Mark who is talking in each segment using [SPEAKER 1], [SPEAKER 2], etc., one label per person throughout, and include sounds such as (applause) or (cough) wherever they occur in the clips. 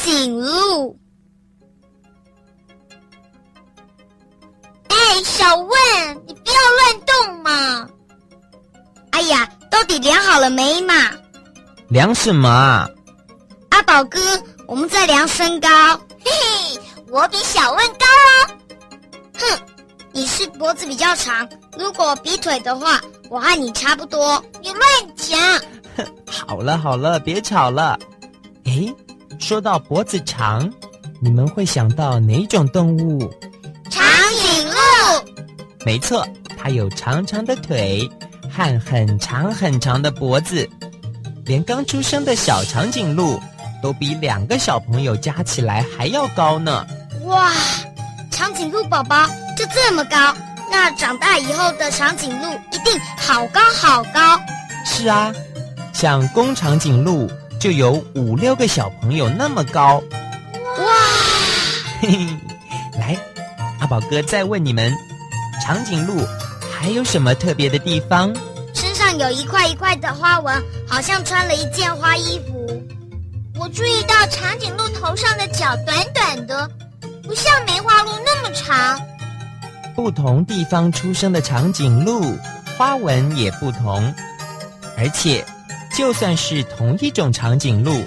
[SPEAKER 1] 长颈鹿。哎，小问，你不要乱动嘛！
[SPEAKER 2] 哎呀，到底量好了没嘛？
[SPEAKER 3] 量什么啊？
[SPEAKER 2] 阿宝哥，我们在量身高。
[SPEAKER 1] 嘿嘿，我比小问高哦。
[SPEAKER 2] 哼，你是脖子比较长，如果比腿的话，我和你差不多。
[SPEAKER 1] 你乱讲！
[SPEAKER 3] 哼 (laughs) 好了好了，别吵了。诶，说到脖子长，你们会想到哪种动物？
[SPEAKER 1] 长颈鹿。
[SPEAKER 3] 没错，它有长长的腿和很长很长的脖子，连刚出生的小长颈鹿都比两个小朋友加起来还要高呢。
[SPEAKER 2] 哇，长颈鹿宝宝就这么高，那长大以后的长颈鹿一定好高好高。
[SPEAKER 3] 是啊，像公长颈鹿就有五六个小朋友那么高。
[SPEAKER 2] 哇，
[SPEAKER 3] 嘿嘿，来，阿宝哥再问你们。长颈鹿还有什么特别的地方？
[SPEAKER 2] 身上有一块一块的花纹，好像穿了一件花衣服。
[SPEAKER 1] 我注意到长颈鹿头上的角短短的，不像梅花鹿那么长。
[SPEAKER 3] 不同地方出生的长颈鹿，花纹也不同。而且，就算是同一种长颈鹿，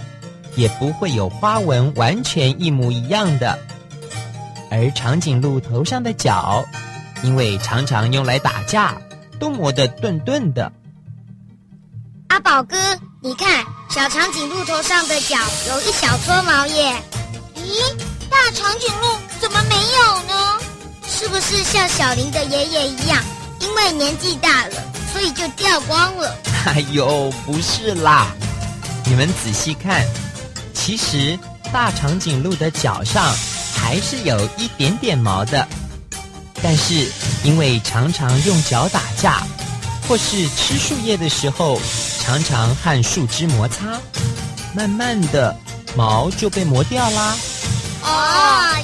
[SPEAKER 3] 也不会有花纹完全一模一样的。而长颈鹿头上的角。因为常常用来打架，都磨得钝钝的。
[SPEAKER 2] 阿宝哥，你看，小长颈鹿头上的角有一小撮毛耶。
[SPEAKER 1] 咦，大长颈鹿怎么没有呢？
[SPEAKER 2] 是不是像小林的爷爷一样，因为年纪大了，所以就掉光了？(laughs)
[SPEAKER 3] 哎呦，不是啦！你们仔细看，其实大长颈鹿的脚上还是有一点点毛的。但是，因为常常用脚打架，或是吃树叶的时候，常常和树枝摩擦，慢慢的毛就被磨掉啦。
[SPEAKER 1] 哦，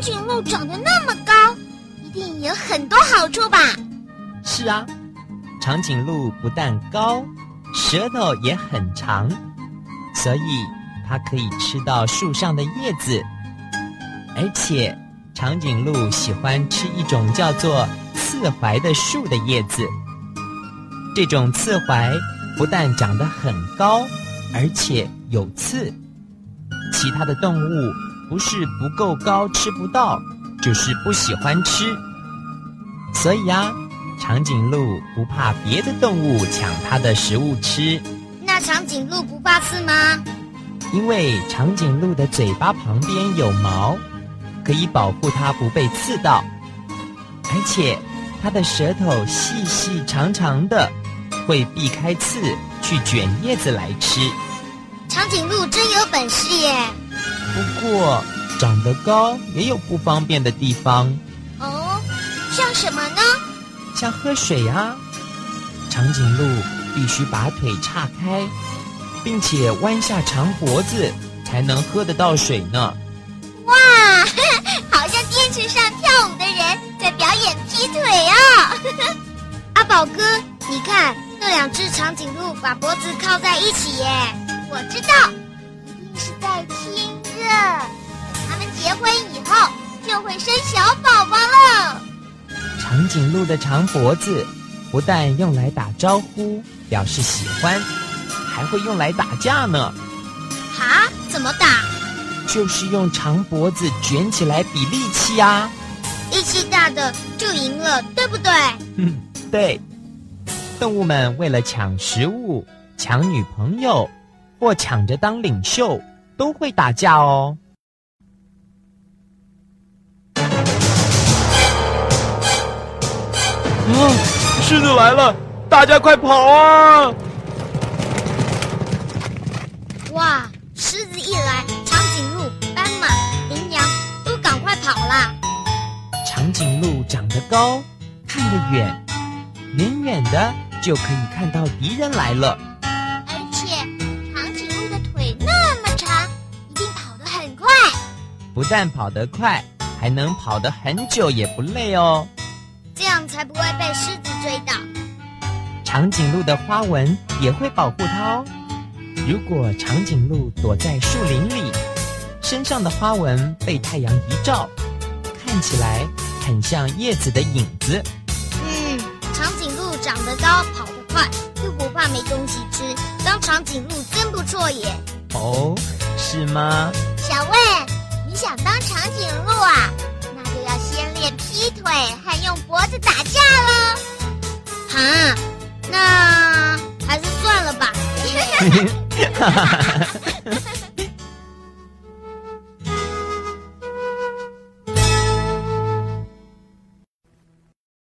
[SPEAKER 1] 长颈鹿长得那么高，一定有很多好处吧？
[SPEAKER 3] 是啊。长颈鹿不但高，舌头也很长，所以它可以吃到树上的叶子。而且，长颈鹿喜欢吃一种叫做刺槐的树的叶子。这种刺槐不但长得很高，而且有刺。其他的动物不是不够高吃不到，就是不喜欢吃。所以啊。长颈鹿不怕别的动物抢它的食物吃，
[SPEAKER 2] 那长颈鹿不怕刺吗？
[SPEAKER 3] 因为长颈鹿的嘴巴旁边有毛，可以保护它不被刺到，而且它的舌头细细长长的，会避开刺去卷叶子来吃。
[SPEAKER 2] 长颈鹿真有本事耶！
[SPEAKER 3] 不过长得高也有不方便的地方。
[SPEAKER 1] 哦，像什么呢？
[SPEAKER 3] 像喝水啊，长颈鹿必须把腿岔开，并且弯下长脖子，才能喝得到水呢。
[SPEAKER 1] 哇，好像电视上跳舞的人在表演劈腿啊！(laughs)
[SPEAKER 2] 阿宝哥，你看那两只长颈鹿把脖子靠在一起耶，
[SPEAKER 1] 我知道，一定是在。他们结婚以后就会生小宝宝了。
[SPEAKER 3] 长颈鹿的长脖子不但用来打招呼表示喜欢，还会用来打架呢。
[SPEAKER 2] 哈？怎么打？
[SPEAKER 3] 就是用长脖子卷起来比力气啊！
[SPEAKER 2] 力气大的就赢了，对不对？
[SPEAKER 3] 嗯，对。动物们为了抢食物、抢女朋友，或抢着当领袖，都会打架哦。
[SPEAKER 4] 啊！狮子来了，大家快跑啊！
[SPEAKER 2] 哇！狮子一来，长颈鹿、斑马、羚羊都赶快跑啦。
[SPEAKER 3] 长颈鹿长得高，看得远，远远的就可以看到敌人来了。不但跑得快，还能跑得很久也不累哦。
[SPEAKER 2] 这样才不会被狮子追到。
[SPEAKER 3] 长颈鹿的花纹也会保护它哦。如果长颈鹿躲在树林里，身上的花纹被太阳一照，看起来很像叶子的影子。
[SPEAKER 2] 嗯，长颈鹿长得高，跑得快，又不怕没东西吃，当长颈鹿真不错耶。
[SPEAKER 3] 哦，是吗？
[SPEAKER 1] 小问，你想当长颈鹿啊？那就要先练劈腿还用脖子打架喽。
[SPEAKER 2] 啊，那还是算了吧。
[SPEAKER 3] 哈哈哈哈哈。